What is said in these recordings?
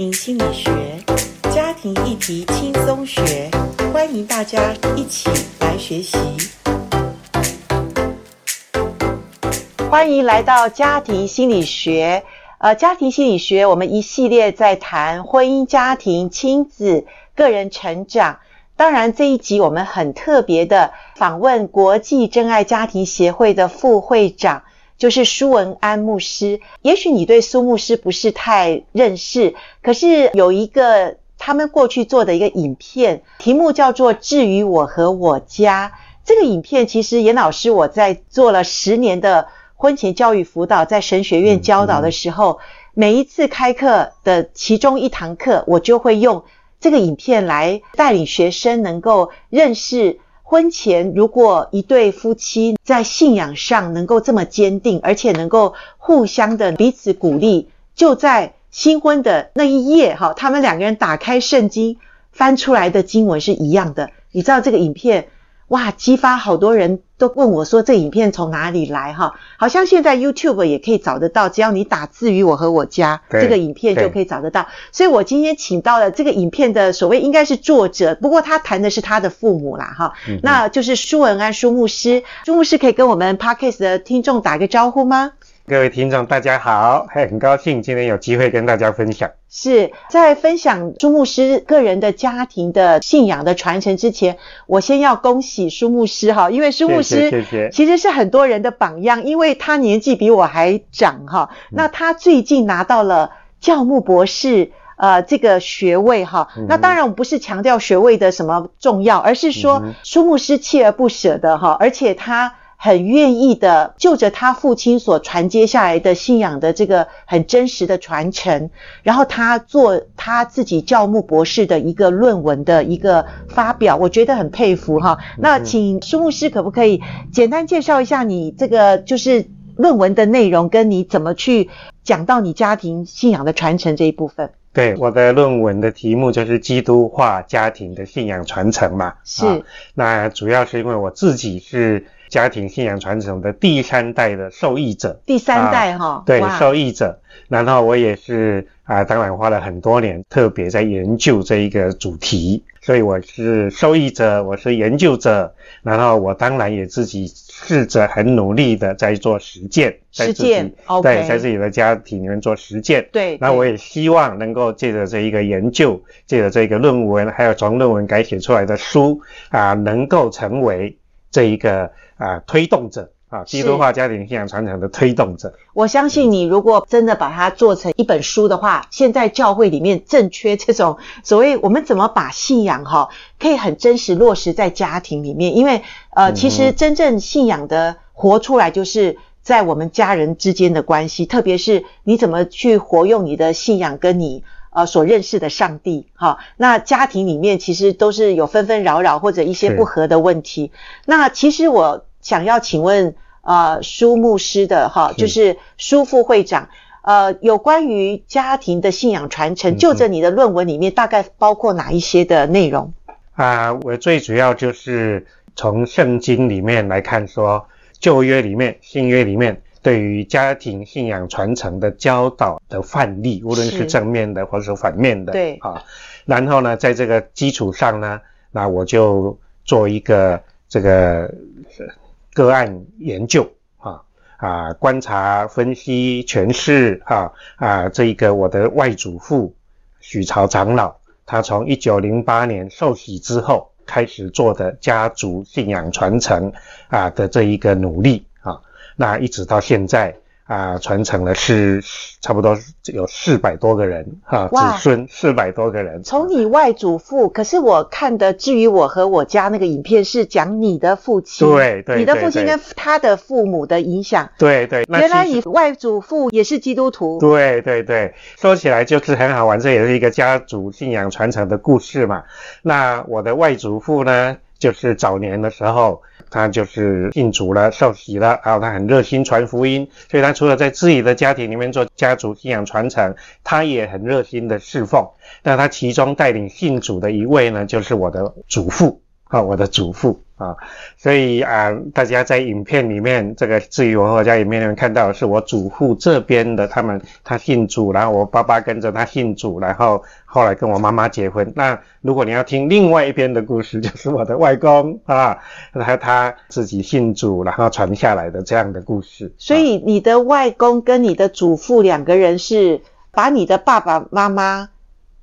庭心理学，家庭议题轻松学，欢迎大家一起来学习。欢迎来到家庭心理学。呃，家庭心理学，我们一系列在谈婚姻、家庭、亲子、个人成长。当然，这一集我们很特别的访问国际真爱家庭协会的副会长。就是苏文安牧师，也许你对苏牧师不是太认识，可是有一个他们过去做的一个影片，题目叫做《至于我和我家》。这个影片其实严老师我在做了十年的婚前教育辅导，在神学院教导的时候，每一次开课的其中一堂课，我就会用这个影片来带领学生能够认识。婚前，如果一对夫妻在信仰上能够这么坚定，而且能够互相的彼此鼓励，就在新婚的那一夜，哈，他们两个人打开圣经，翻出来的经文是一样的。你知道这个影片？哇，激发好多人都问我说：“这影片从哪里来？”哈，好像现在 YouTube 也可以找得到，只要你打“字于我和我家”这个影片就可以找得到。所以我今天请到了这个影片的所谓应该是作者，不过他谈的是他的父母啦，哈、嗯，那就是舒文安舒牧师。舒牧师可以跟我们 Podcast 的听众打个招呼吗？各位听众，大家好，很高兴今天有机会跟大家分享。是在分享苏牧师个人的家庭的信仰的传承之前，我先要恭喜苏牧师哈，因为苏牧师其实是很多人的榜样，因为他年纪比我还长哈。那他最近拿到了教牧博士呃这个学位哈。那当然我们不是强调学位的什么重要，而是说苏牧师锲而不舍的哈，而且他。很愿意的，就着他父亲所传接下来的信仰的这个很真实的传承，然后他做他自己教牧博士的一个论文的一个发表，我觉得很佩服哈。那请苏牧师可不可以简单介绍一下你这个就是论文的内容，跟你怎么去讲到你家庭信仰的传承这一部分？对，我的论文的题目就是基督化家庭的信仰传承嘛。是。啊，那主要是因为我自己是。家庭信仰传承的第三代的受益者，第三代哈、啊，对，受益者。然后我也是啊，当然花了很多年，特别在研究这一个主题，所以我是受益者，我是研究者。然后我当然也自己试着很努力的在做实践，实践，对，在自己的家庭里面做实践。对，那我也希望能够借着这一个研究，借着这个论文，还有从论文改写出来的书啊，能够成为这一个。啊，推动者啊，基督化家庭信仰传承的推动者。我相信你，如果真的把它做成一本书的话，现在教会里面正缺这种所谓我们怎么把信仰哈，可以很真实落实在家庭里面。因为呃，其实真正信仰的活出来，就是在我们家人之间的关系，特别是你怎么去活用你的信仰跟你。呃，所认识的上帝，哈，那家庭里面其实都是有纷纷扰扰或者一些不和的问题。那其实我想要请问，呃，苏牧师的哈，就是苏副会长，呃，有关于家庭的信仰传承，就着你的论文里面大概包括哪一些的内容？啊，我最主要就是从圣经里面来看，说旧约里面、新约里面。对于家庭信仰传承的教导的范例，无论是正面的或者是反面的，对啊，然后呢，在这个基础上呢，那我就做一个这个个案研究啊啊，观察、分析、诠释啊啊，这一个我的外祖父许朝长老，他从一九零八年受洗之后开始做的家族信仰传承啊的这一个努力。那一直到现在啊，传承了是差不多有四百多个人哈，子孙四百多个人。从你外祖父，可是我看的，至于我和我家那个影片是讲你的父亲，对对，你的父亲跟他的父母的影响，对对。原来你外祖父也是基督徒，对对对。说起来就是很好玩，这也是一个家族信仰传承的故事嘛。那我的外祖父呢，就是早年的时候。他就是信主了，受洗了，然后他很热心传福音，所以他除了在自己的家庭里面做家族信仰传承，他也很热心的侍奉。那他其中带领信主的一位呢，就是我的祖父啊，我的祖父啊，所以啊，大家在影片里面，这个至于我和我家影片里面看到的是我祖父这边的，他们他信主，然后我爸爸跟着他信主，然后后来跟我妈妈结婚。那如果你要听另外一边的故事，就是我的外公啊，他他自己信主，然后传下来的这样的故事。所以你的外公跟你的祖父两个人是把你的爸爸妈妈。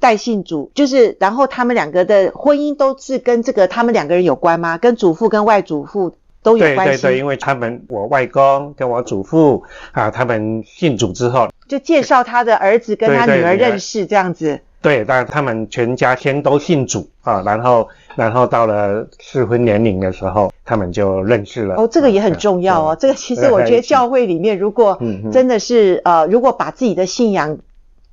带信主，就是然后他们两个的婚姻都是跟这个他们两个人有关吗？跟祖父跟外祖父都有关系？对对对，因为他们我外公跟我祖父啊，他们信主之后，就介绍他的儿子跟他女儿认识这样子。对，当然他们全家先都信主啊，然后然后到了适婚年龄的时候，他们就认识了。哦，这个也很重要哦。这个其实我觉得教会里面，如果真的是呃，如果把自己的信仰。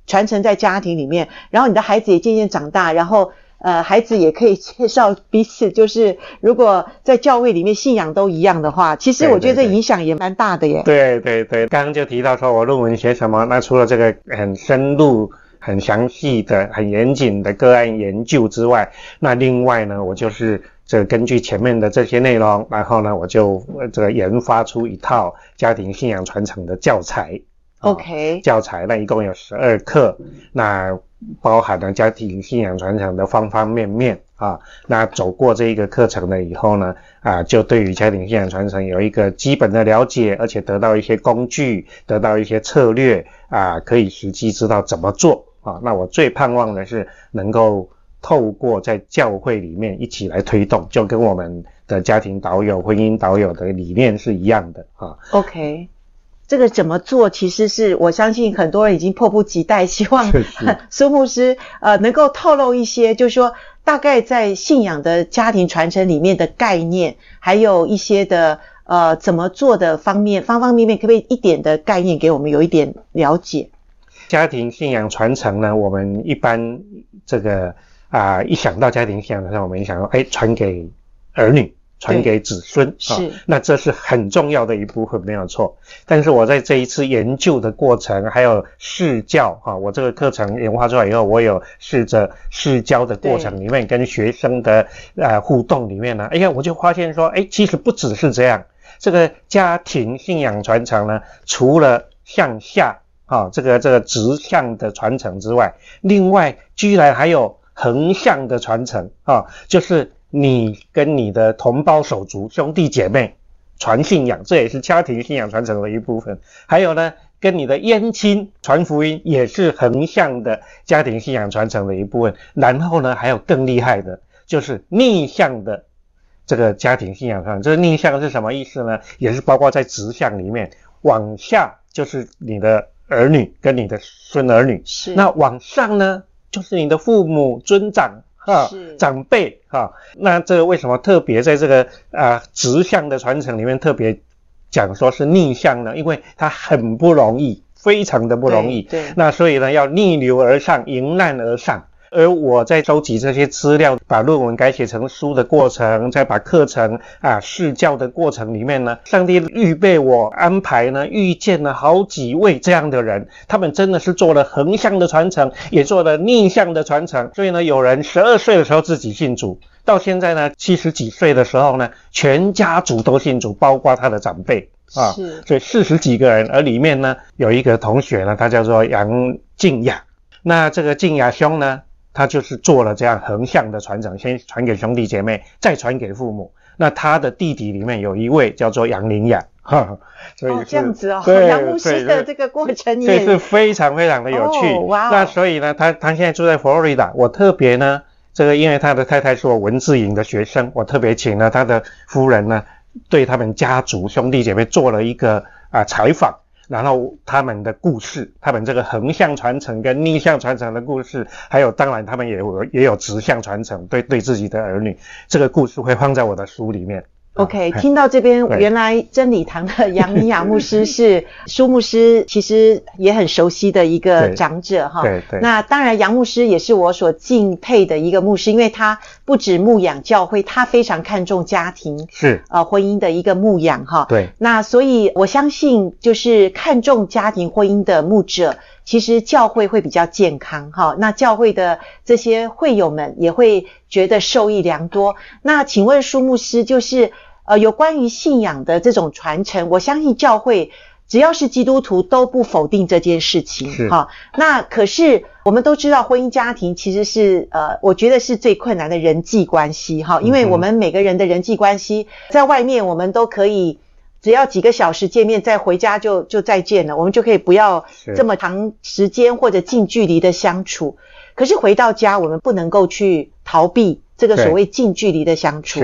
传承在家庭里面，然后你的孩子也渐渐长大，然后呃，孩子也可以介绍彼此。就是如果在教会里面信仰都一样的话，其实我觉得这影响也蛮大的耶。对对对，刚刚就提到说我论文写什么，那除了这个很深入、很详细的、很严谨的个案研究之外，那另外呢，我就是这个根据前面的这些内容，然后呢，我就这个研发出一套家庭信仰传承的教材。OK，教材那一共有十二课，那包含了家庭信仰传承的方方面面啊。那走过这一个课程了以后呢，啊，就对于家庭信仰传承有一个基本的了解，而且得到一些工具，得到一些策略啊，可以实际知道怎么做啊。那我最盼望的是能够透过在教会里面一起来推动，就跟我们的家庭导友、婚姻导友的理念是一样的啊。OK。这个怎么做？其实是我相信很多人已经迫不及待，希望 苏牧师呃能够透露一些，就是说大概在信仰的家庭传承里面的概念，还有一些的呃怎么做的方面，方方面面，可不可以一点的概念给我们有一点了解？家庭信仰传承呢，我们一般这个啊、呃，一想到家庭信仰的时候，我们一想到，哎，传给儿女。传给子孙啊、哦，那这是很重要的一部分，没有错。但是我在这一次研究的过程，还有试教哈、哦，我这个课程研发出来以后，我有试着试教的过程里面，跟学生的呃互动里面呢，哎呀，我就发现说，哎，其实不只是这样，这个家庭信仰传承呢，除了向下啊、哦，这个这个直向的传承之外，另外居然还有横向的传承啊、哦，就是。你跟你的同胞手足、兄弟姐妹传信仰，这也是家庭信仰传承的一部分。还有呢，跟你的姻亲传福音，也是横向的家庭信仰传承的一部分。然后呢，还有更厉害的，就是逆向的这个家庭信仰传承。这个逆向是什么意思呢？也是包括在直向里面，往下就是你的儿女跟你的孙儿女。是。那往上呢，就是你的父母尊长。啊，长辈哈，那这个为什么特别在这个啊直向的传承里面特别讲说是逆向呢？因为它很不容易，非常的不容易。对，对，那所以呢，要逆流而上，迎难而上。而我在收集这些资料，把论文改写成书的过程，再把课程啊试教的过程里面呢，上帝预备我安排呢，遇见了好几位这样的人，他们真的是做了横向的传承，也做了逆向的传承。所以呢，有人十二岁的时候自己信主，到现在呢七十几岁的时候呢，全家族都信主，包括他的长辈啊，是，所以四十几个人，而里面呢有一个同学呢，他叫做杨静雅，那这个静雅兄呢。他就是做了这样横向的传承，先传给兄弟姐妹，再传给父母。那他的弟弟里面有一位叫做杨林雅，哈，所以这样子哦。对，杨牧师的这个过程也，所以是非常非常的有趣。哦、哇、哦，那所以呢，他他现在住在佛罗里达。我特别呢，这个因为他的太太是我文字营的学生，我特别请了他的夫人呢，对他们家族兄弟姐妹做了一个啊、呃、采访。然后他们的故事，他们这个横向传承跟逆向传承的故事，还有当然他们也有也有直向传承，对对自己的儿女，这个故事会放在我的书里面。OK，听到这边，原来真理堂的杨明雅牧师是 苏牧师，其实也很熟悉的一个长者哈。对对。那当然，杨牧师也是我所敬佩的一个牧师，因为他不止牧养教会，他非常看重家庭，是啊、呃，婚姻的一个牧养哈。对。那所以我相信，就是看重家庭婚姻的牧者，其实教会会比较健康哈。那教会的这些会友们也会觉得受益良多。那请问苏牧师，就是呃有关于信仰的这种传承，我相信教会。只要是基督徒都不否定这件事情，哈。那可是我们都知道，婚姻家庭其实是呃，我觉得是最困难的人际关系，哈。因为我们每个人的人际关系，在外面我们都可以只要几个小时见面，再回家就就再见了，我们就可以不要这么长时间或者近距离的相处。可是回到家，我们不能够去逃避这个所谓近距离的相处。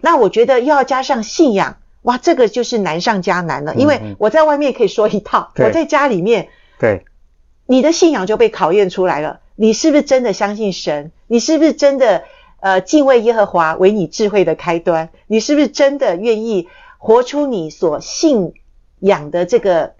那我觉得又要加上信仰。哇，这个就是难上加难了，因为我在外面可以说一套，嗯、我在家里面，对，你的信仰就被考验出来了。你是不是真的相信神？你是不是真的呃敬畏耶和华为你智慧的开端？你是不是真的愿意活出你所信仰的这个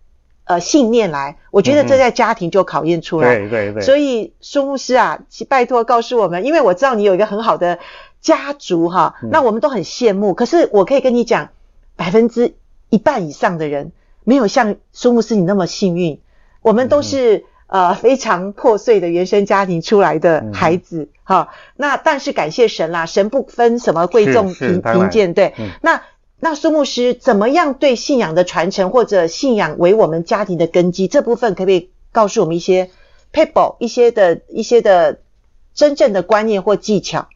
呃信念来？我觉得这在家庭就考验出来。对对对。所以苏牧师啊，请拜托告诉我们，因为我知道你有一个很好的家族哈，那我们都很羡慕。可是我可以跟你讲。百分之一半以上的人没有像苏牧师你那么幸运，我们都是、嗯、呃非常破碎的原生家庭出来的孩子哈、嗯。那但是感谢神啦，神不分什么贵重贫贫贱，对。嗯、那那苏牧师怎么样对信仰的传承或者信仰为我们家庭的根基这部分，可不可以告诉我们一些 people 一些的一些的真正的观念或技巧？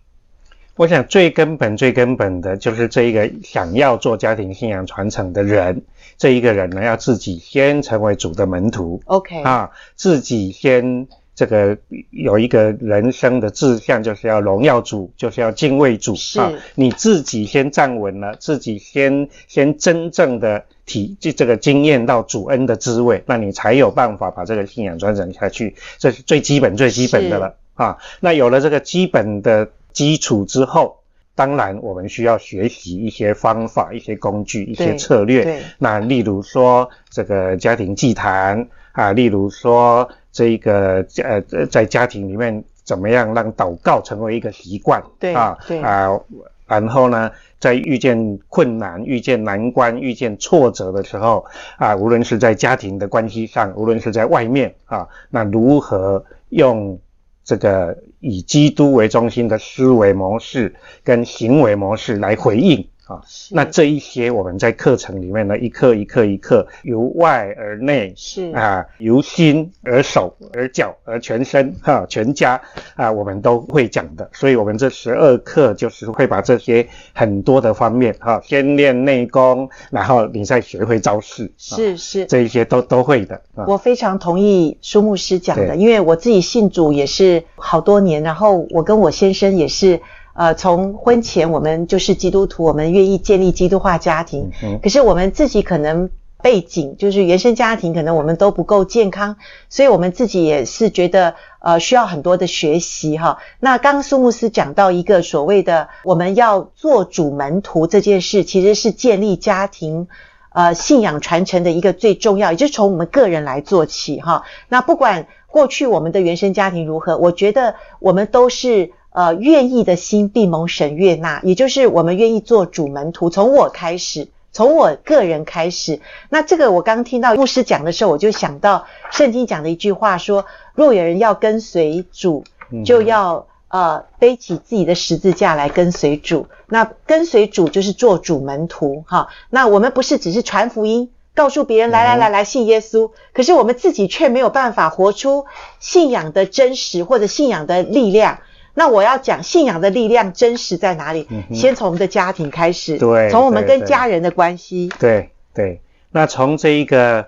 我想最根本、最根本的就是这一个想要做家庭信仰传承的人，这一个人呢，要自己先成为主的门徒。OK 啊，自己先这个有一个人生的志向，就是要荣耀主，就是要敬畏主。啊，你自己先站稳了，自己先先真正的体这这个经验到主恩的滋味，那你才有办法把这个信仰传承下去。这是最基本、最基本的了啊。那有了这个基本的。基础之后，当然我们需要学习一些方法、一些工具、一些策略。那例如说这个家庭祭坛啊，例如说这个呃在家庭里面怎么样让祷告成为一个习惯。对啊，对啊，然后呢，在遇见困难、遇见难关、遇见挫折的时候啊，无论是在家庭的关系上，无论是在外面啊，那如何用这个。以基督为中心的思维模式跟行为模式来回应。啊，那这一些我们在课程里面呢，一课一课一课，由外而内，是啊，由心而手而脚而全身哈，全家啊，我们都会讲的。所以，我们这十二课就是会把这些很多的方面哈，先练内功，然后你再学会招式，是是，这一些都都会的。我非常同意苏牧师讲的，因为我自己信主也是好多年，然后我跟我先生也是。呃，从婚前我们就是基督徒，我们愿意建立基督化家庭。嗯，可是我们自己可能背景就是原生家庭，可能我们都不够健康，所以我们自己也是觉得呃需要很多的学习哈。那刚刚苏牧师讲到一个所谓的我们要做主门徒这件事，其实是建立家庭呃信仰传承的一个最重要，也就是从我们个人来做起哈。那不管过去我们的原生家庭如何，我觉得我们都是。呃，愿意的心必蒙神悦纳，也就是我们愿意做主门徒。从我开始，从我个人开始。那这个我刚听到牧师讲的时候，我就想到圣经讲的一句话说：若有人要跟随主，就要呃背起自己的十字架来跟随主。那跟随主就是做主门徒哈。那我们不是只是传福音，告诉别人来来来来信耶稣，可是我们自己却没有办法活出信仰的真实或者信仰的力量。那我要讲信仰的力量真实在哪里？嗯、先从我们的家庭开始，对，从我们跟家人的关系。对对，那从这一个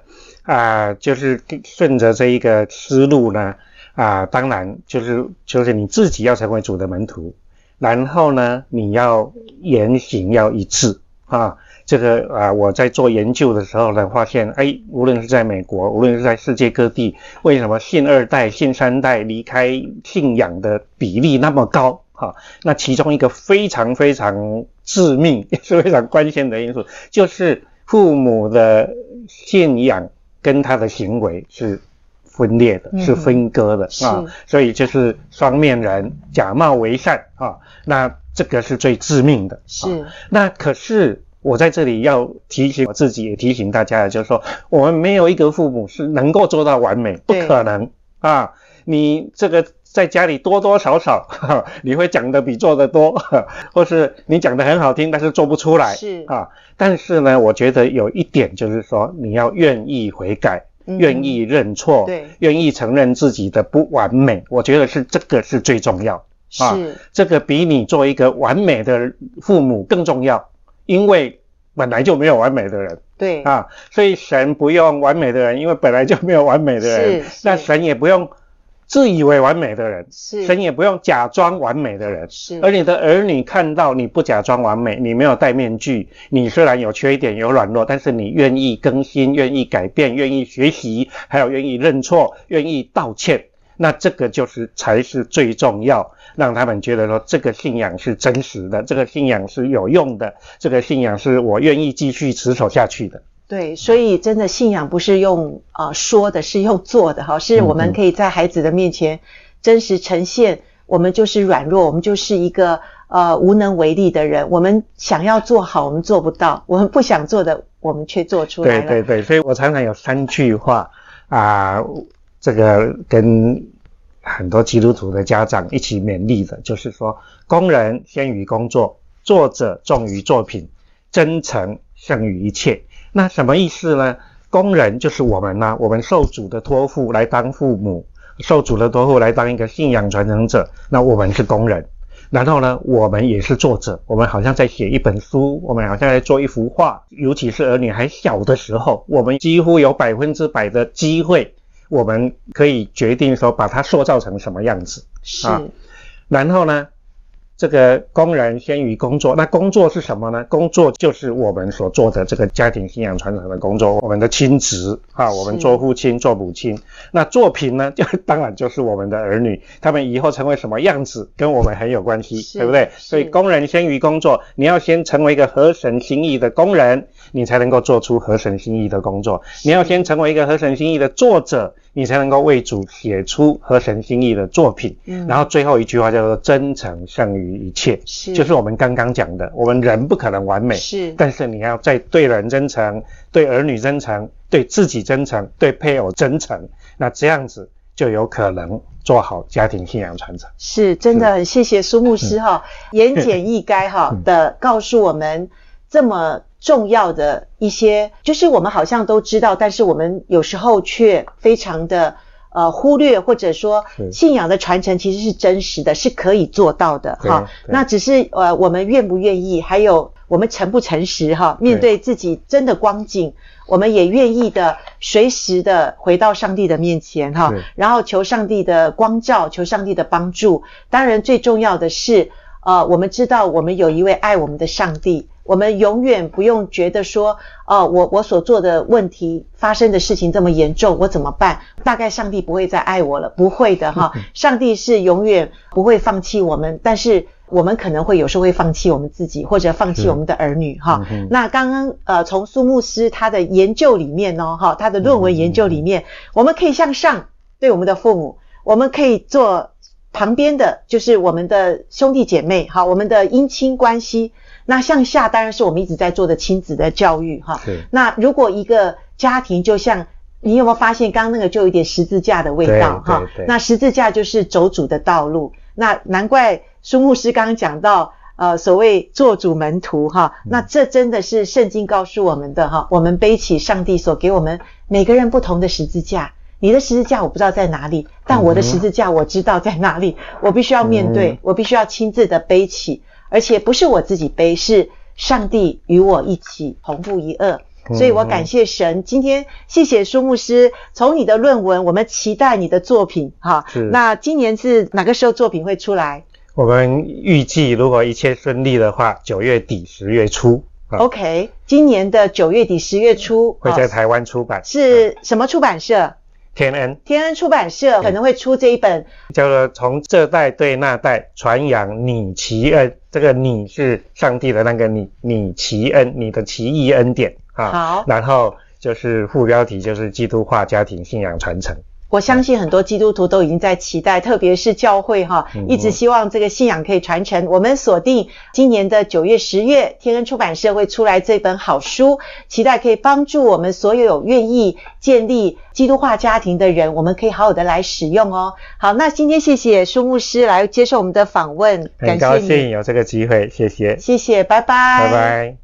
啊、呃，就是顺着这一个思路呢，啊、呃，当然就是就是你自己要成为主的门徒，然后呢，你要言行要一致啊。这个啊，我在做研究的时候呢，发现，哎，无论是在美国，无论是在世界各地，为什么信二代、信三代离开信仰的比例那么高？哈，那其中一个非常非常致命，也是非常关键的因素，就是父母的信仰跟他的行为是分裂的，是分割的啊，所以就是双面人，假冒为善啊，那这个是最致命的。是，那可是。我在这里要提醒我自己，也提醒大家的，就是说，我们没有一个父母是能够做到完美，不可能啊！你这个在家里多多少少，你会讲的比做的多，或是你讲的很好听，但是做不出来，是啊。但是呢，我觉得有一点就是说，你要愿意悔改，愿意认错，对，愿意承认自己的不完美，我觉得是这个是最重要。啊，是这个比你做一个完美的父母更重要，因为本来就没有完美的人，对。啊，所以神不用完美的人，因为本来就没有完美的人，那神也不用自以为完美的人，是，神也不用假装完美的人，是，而你的儿女看到你不假装完美，你没有戴面具，你虽然有缺点有软弱，但是你愿意更新，愿意改变，愿意学习，还有愿意认错，愿意道歉。那这个就是才是最重要，让他们觉得说这个信仰是真实的，这个信仰是有用的，这个信仰是我愿意继续持守下去的。对，所以真的信仰不是用啊、呃、说的，是用做的哈，是我们可以在孩子的面前真实呈现，我们就是软弱，我们就是一个呃无能为力的人，我们想要做好，我们做不到，我们不想做的，我们却做出来了。对对对，所以我常常有三句话啊。呃这个跟很多基督徒的家长一起勉励的，就是说，工人先于工作，作者重于作品，真诚胜于一切。那什么意思呢？工人就是我们呐、我们受主的托付来当父母，受主的托付来当一个信仰传承者。那我们是工人，然后呢，我们也是作者，我们好像在写一本书，我们好像在做一幅画。尤其是儿女还小的时候，我们几乎有百分之百的机会。我们可以决定说，把它塑造成什么样子，是。啊，然后呢，这个工人先于工作，那工作是什么呢？工作就是我们所做的这个家庭信仰传承的工作，我们的亲职啊，我们做父亲、做母亲。那作品呢，就当然就是我们的儿女，他们以后成为什么样子，跟我们很有关系，对不对？所以工人先于工作，你要先成为一个合神心意的工人，你才能够做出合神心意的工作。你要先成为一个合神心意的作者。你才能够为主写出合神心意的作品。嗯，然后最后一句话叫做“真诚胜于一切”，是，就是我们刚刚讲的，我们人不可能完美，是，但是你要在对人真诚、对儿女真诚、对自己真诚、对配偶真诚，那这样子就有可能做好家庭信仰传承。是，真的很谢谢苏牧师哈，言简意赅哈的告诉我们这么。重要的一些，就是我们好像都知道，但是我们有时候却非常的呃忽略，或者说信仰的传承其实是真实的，是可以做到的哈。那只是呃我们愿不愿意，还有我们诚不诚实哈，面对自己真的光景，我们也愿意的随时的回到上帝的面前哈，然后求上帝的光照，求上帝的帮助。当然最重要的是，呃，我们知道我们有一位爱我们的上帝。我们永远不用觉得说，哦，我我所做的问题发生的事情这么严重，我怎么办？大概上帝不会再爱我了，不会的哈。上帝是永远不会放弃我们，但是我们可能会有时候会放弃我们自己，或者放弃我们的儿女哈。那刚刚呃，从苏牧师他的研究里面哦，哈，他的论文研究里面，我们可以向上对我们的父母，我们可以做旁边的就是我们的兄弟姐妹，哈，我们的姻亲关系。那向下当然是我们一直在做的亲子的教育哈。对。那如果一个家庭就像你有没有发现，刚刚那个就有点十字架的味道哈？那十字架就是走主的道路。那难怪苏牧师刚刚讲到，呃，所谓做主门徒哈。那这真的是圣经告诉我们的哈。我们背起上帝所给我们每个人不同的十字架。你的十字架我不知道在哪里，但我的十字架我知道在哪里。我必须要面对，我必须要亲自的背起。而且不是我自己背，是上帝与我一起同负一轭，所以我感谢神。今天谢谢苏牧师，从你的论文，我们期待你的作品哈。是。那今年是哪个时候作品会出来？我们预计如果一切顺利的话，九月底十月初。OK，今年的九月底十月初会在台湾出版。是什么出版社？天恩，天恩出版社可能会出这一本，叫做《从这代对那代传扬你奇恩》。这个“你”是上帝的那个“你”，你奇恩，你的奇异恩典啊。好，然后就是副标题就是基督化家庭信仰传承。我相信很多基督徒都已经在期待，特别是教会哈，一直希望这个信仰可以传承。我们锁定今年的九月、十月，天恩出版社会出来这本好书，期待可以帮助我们所有有愿意建立基督化家庭的人，我们可以好好的来使用哦。好，那今天谢谢舒牧师来接受我们的访问，很高兴有这个机会，谢谢，谢谢，拜拜，拜拜。